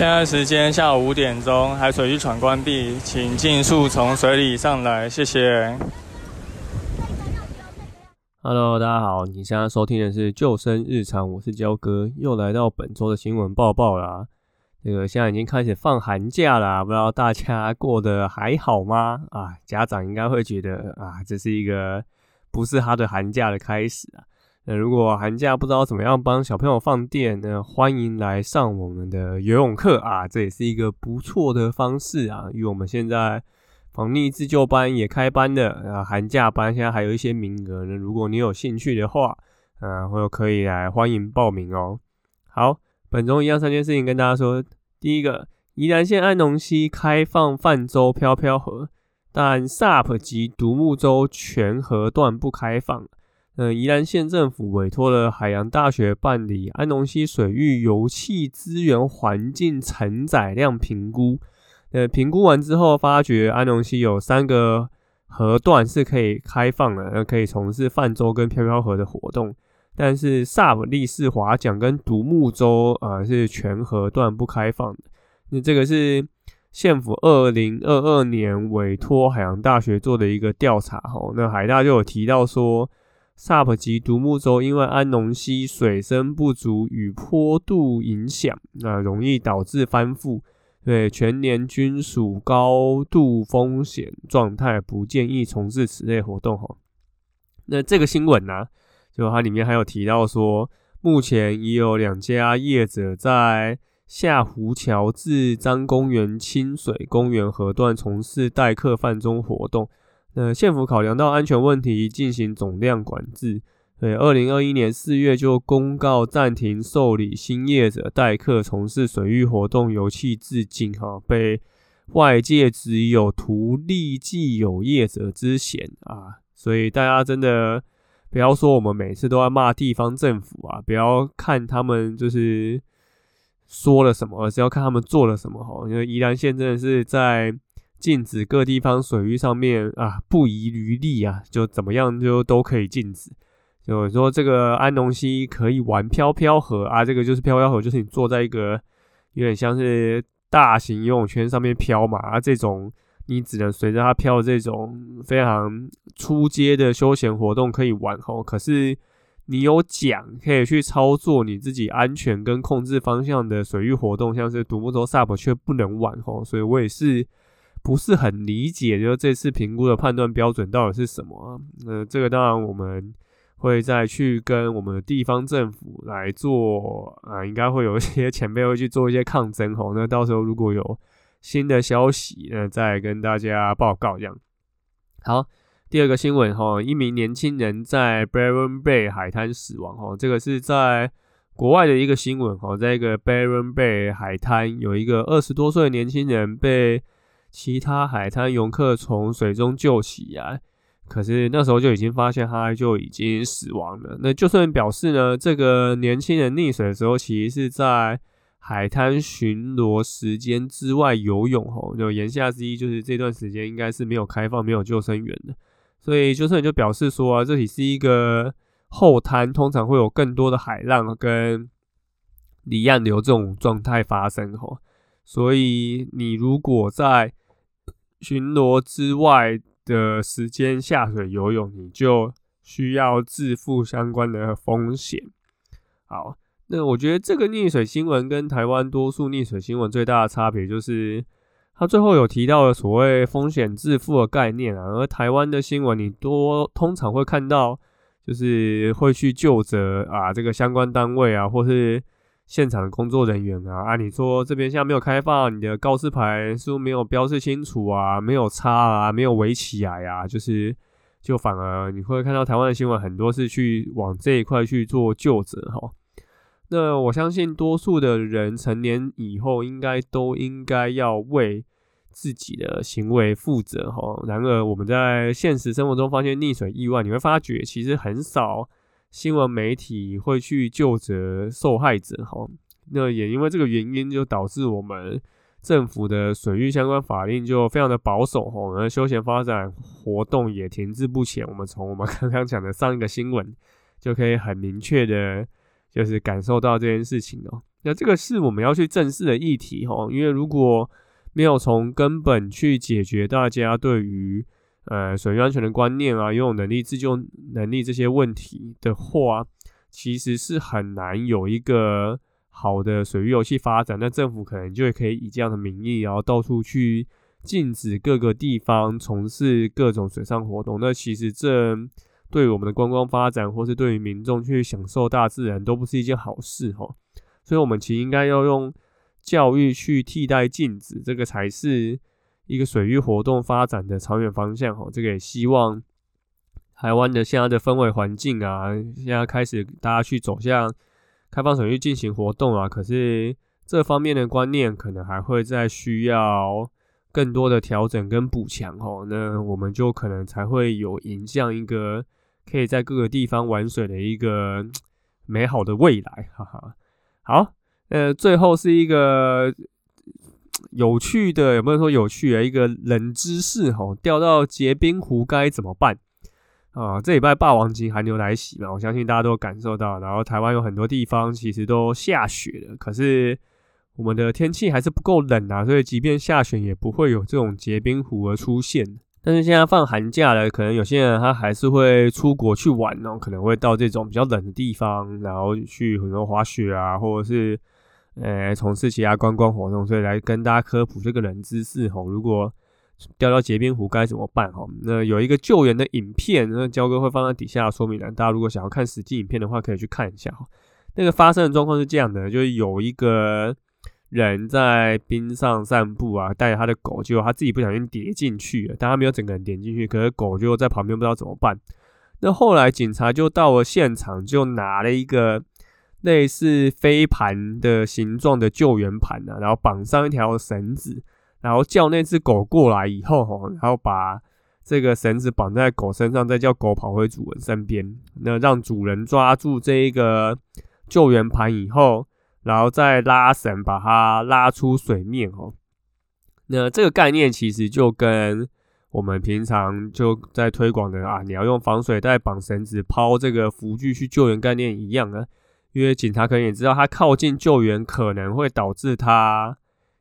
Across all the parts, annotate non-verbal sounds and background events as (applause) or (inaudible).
现在时间下午五点钟，海水浴场关闭，请尽速从水里上来，谢谢。Hello，大家好，你现在收听的是救生日常，我是焦哥，又来到本周的新闻报报啦。这个现在已经开始放寒假啦，不知道大家过得还好吗？啊，家长应该会觉得啊，这是一个不是他的寒假的开始啊。那如果寒假不知道怎么样帮小朋友放电，那欢迎来上我们的游泳课啊，这也是一个不错的方式啊。因为我们现在防溺自救班也开班了啊，寒假班现在还有一些名额呢。如果你有兴趣的话，啊，或者可以来欢迎报名哦。好，本周一样三件事情跟大家说。第一个，宜兰县安农溪开放泛舟漂漂河，但 SUP 及独木舟全河段不开放。呃，宜兰县政府委托了海洋大学办理安农溪水域油气资源环境承载量评估。呃，评估完之后，发觉安农溪有三个河段是可以开放的，呃，可以从事泛舟跟漂漂河的活动。但是 SUP 立式划桨跟独木舟啊是全河段不开放的。那这个是县府二零二二年委托海洋大学做的一个调查。哈，那海大就有提到说。SUP 及独木舟因为安农溪水深不足与坡度影响，那容易导致翻覆，对全年均属高度风险状态，不建议从事此类活动。哈，那这个新闻呢，就它里面还有提到说，目前已有两家业者在下湖桥至张公园清水公园河段从事代客泛舟活动。呃县府考量到安全问题，进行总量管制。对，二零二一年四月就公告暂停受理新业者代客从事水域活动，油气至今哈被外界指有图利既有业者之嫌啊。所以大家真的不要说我们每次都要骂地方政府啊，不要看他们就是说了什么，而是要看他们做了什么哈。因为宜兰县真的是在。禁止各地方水域上面啊不遗余力啊，就怎么样就都可以禁止。就说这个安农溪可以玩漂漂河啊，这个就是漂漂河，就是你坐在一个有点像是大型游泳圈上面漂嘛啊，这种你只能随着它漂，这种非常出街的休闲活动可以玩哦。可是你有桨可以去操作你自己安全跟控制方向的水域活动，像是独木舟、SUP 却不能玩哦。所以我也是。不是很理解，就这次评估的判断标准到底是什么？那这个当然我们会再去跟我们的地方政府来做啊，应该会有一些 (laughs) 前辈会去做一些抗争吼。那到时候如果有新的消息，那再跟大家报告这样。好，第二个新闻哈，一名年轻人在 Baron Bay 海滩死亡哈，这个是在国外的一个新闻哈，在一个 Baron Bay 海滩有一个二十多岁的年轻人被其他海滩游客从水中救起来，可是那时候就已经发现他就已经死亡了。那就算表示呢，这个年轻人溺水的时候，其实是在海滩巡逻时间之外游泳吼。就言下之意，就是这段时间应该是没有开放、没有救生员的。所以就算就表示说啊，这里是一个后滩，通常会有更多的海浪跟离岸流这种状态发生吼。所以你如果在巡逻之外的时间下水游泳，你就需要自负相关的风险。好，那我觉得这个溺水新闻跟台湾多数溺水新闻最大的差别，就是他最后有提到了所谓风险自负的概念啊。而台湾的新闻，你多通常会看到，就是会去就责啊这个相关单位啊，或是。现场的工作人员啊，啊，你说这边现在没有开放，你的告示牌是不是没有标示清楚啊？没有插啊，没有围起来啊？就是，就反而你会看到台湾的新闻很多是去往这一块去做救责哈。那我相信多数的人成年以后，应该都应该要为自己的行为负责哈。然而，我们在现实生活中发现溺水意外，你会发觉其实很少新闻媒体会去救责受害者哈。那也因为这个原因，就导致我们政府的水域相关法令就非常的保守哈。而休闲发展活动也停滞不前。我们从我们 (laughs) 刚刚讲的上一个新闻，就可以很明确的，就是感受到这件事情哦。那这个是我们要去正视的议题哈。因为如果没有从根本去解决大家对于呃水域安全的观念啊、游泳能力、自救能力这些问题的话，其实是很难有一个。好的水域游戏发展，那政府可能就可以以这样的名义，然后到处去禁止各个地方从事各种水上活动。那其实这对我们的观光发展，或是对于民众去享受大自然，都不是一件好事哈。所以，我们其实应该要用教育去替代禁止，这个才是一个水域活动发展的长远方向哈。这个也希望台湾的现在的氛围环境啊，现在开始大家去走向。开放水域进行活动啊，可是这方面的观念可能还会再需要更多的调整跟补强哦。那我们就可能才会有迎向一个可以在各个地方玩水的一个美好的未来，哈哈。好，呃，最后是一个有趣的，有没有说有趣的一个冷知识？吼，掉到结冰湖该怎么办？啊，这礼拜霸王级寒流来袭嘛，我相信大家都感受到。然后台湾有很多地方其实都下雪了，可是我们的天气还是不够冷啊，所以即便下雪也不会有这种结冰湖而出现。但是现在放寒假了，可能有些人他还是会出国去玩哦，可能会到这种比较冷的地方，然后去很多滑雪啊，或者是呃从事其他观光活动，所以来跟大家科普这个冷知识吼。如果掉到结冰湖该怎么办？哈，那有一个救援的影片，那焦哥会放在底下说明栏，大家如果想要看实际影片的话，可以去看一下哈。那个发生的状况是这样的，就是有一个人在冰上散步啊，带着他的狗，结果他自己不小心跌进去了，但他没有整个人跌进去，可是狗就在旁边不知道怎么办。那后来警察就到了现场，就拿了一个类似飞盘的形状的救援盘啊，然后绑上一条绳子。然后叫那只狗过来以后，哈，然后把这个绳子绑在狗身上，再叫狗跑回主人身边。那让主人抓住这一个救援盘以后，然后再拉绳把它拉出水面，哦。那这个概念其实就跟我们平常就在推广的啊，你要用防水袋绑绳子抛这个浮具去救援概念一样啊。因为警察可能也知道，他靠近救援可能会导致他。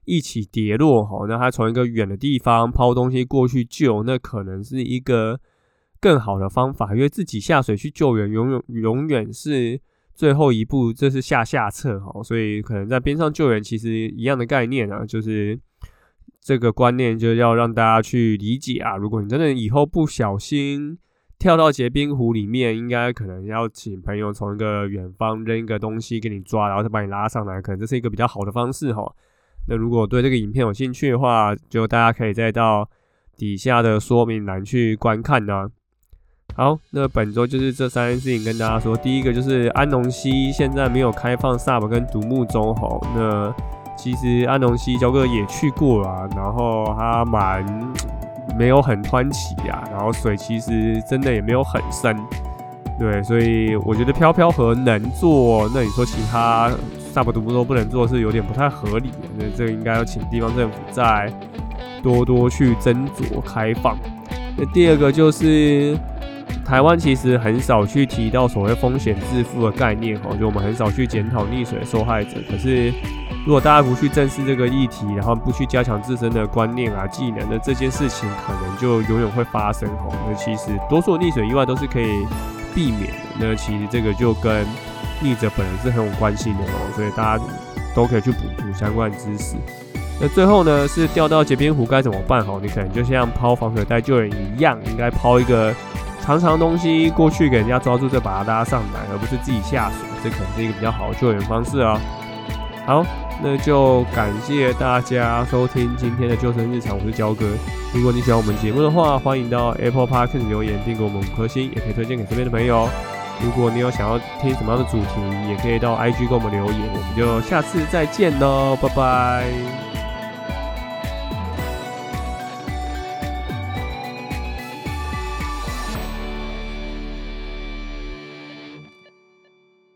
一起跌落哈，那他从一个远的地方抛东西过去救，那可能是一个更好的方法，因为自己下水去救援，永远永远是最后一步，这是下下策哈，所以可能在边上救援其实一样的概念啊，就是这个观念就要让大家去理解啊。如果你真的以后不小心跳到结冰湖里面，应该可能要请朋友从一个远方扔一个东西给你抓，然后再把你拉上来，可能这是一个比较好的方式哈。那如果对这个影片有兴趣的话，就大家可以再到底下的说明栏去观看呢。好，那本周就是这三件事情跟大家说。第一个就是安农溪现在没有开放 SUP 跟独木舟吼。那其实安农溪焦哥也去过了，然后他蛮没有很湍急呀，然后水其实真的也没有很深。对，所以我觉得飘飘河能做，那你说其他？大部独木舟不能做是有点不太合理的，那这个应该要请地方政府再多多去斟酌开放。那第二个就是台湾其实很少去提到所谓风险自负的概念哈，就我们很少去检讨溺水受害者。可是如果大家不去正视这个议题，然后不去加强自身的观念啊技能，那这件事情可能就永远会发生哈。那其实多数溺水意外都是可以避免的。那其实这个就跟溺者本人是很有关系的哦，所以大家都可以去补补相关知识。那最后呢，是掉到结冰湖该怎么办？哈，你可能就像抛防水袋救人一样，应该抛一个长长东西过去给人家抓住，再把它拉上来，而不是自己下水。这可能是一个比较好的救援方式哦。好，那就感谢大家收听今天的救生日常，我是焦哥。如果你喜欢我们节目的话，欢迎到 Apple Park 留言并给我们五颗星，也可以推荐给身边的朋友。如果你有想要听什么样的主题，也可以到 IG 给我们留言，我们就下次再见喽，拜拜。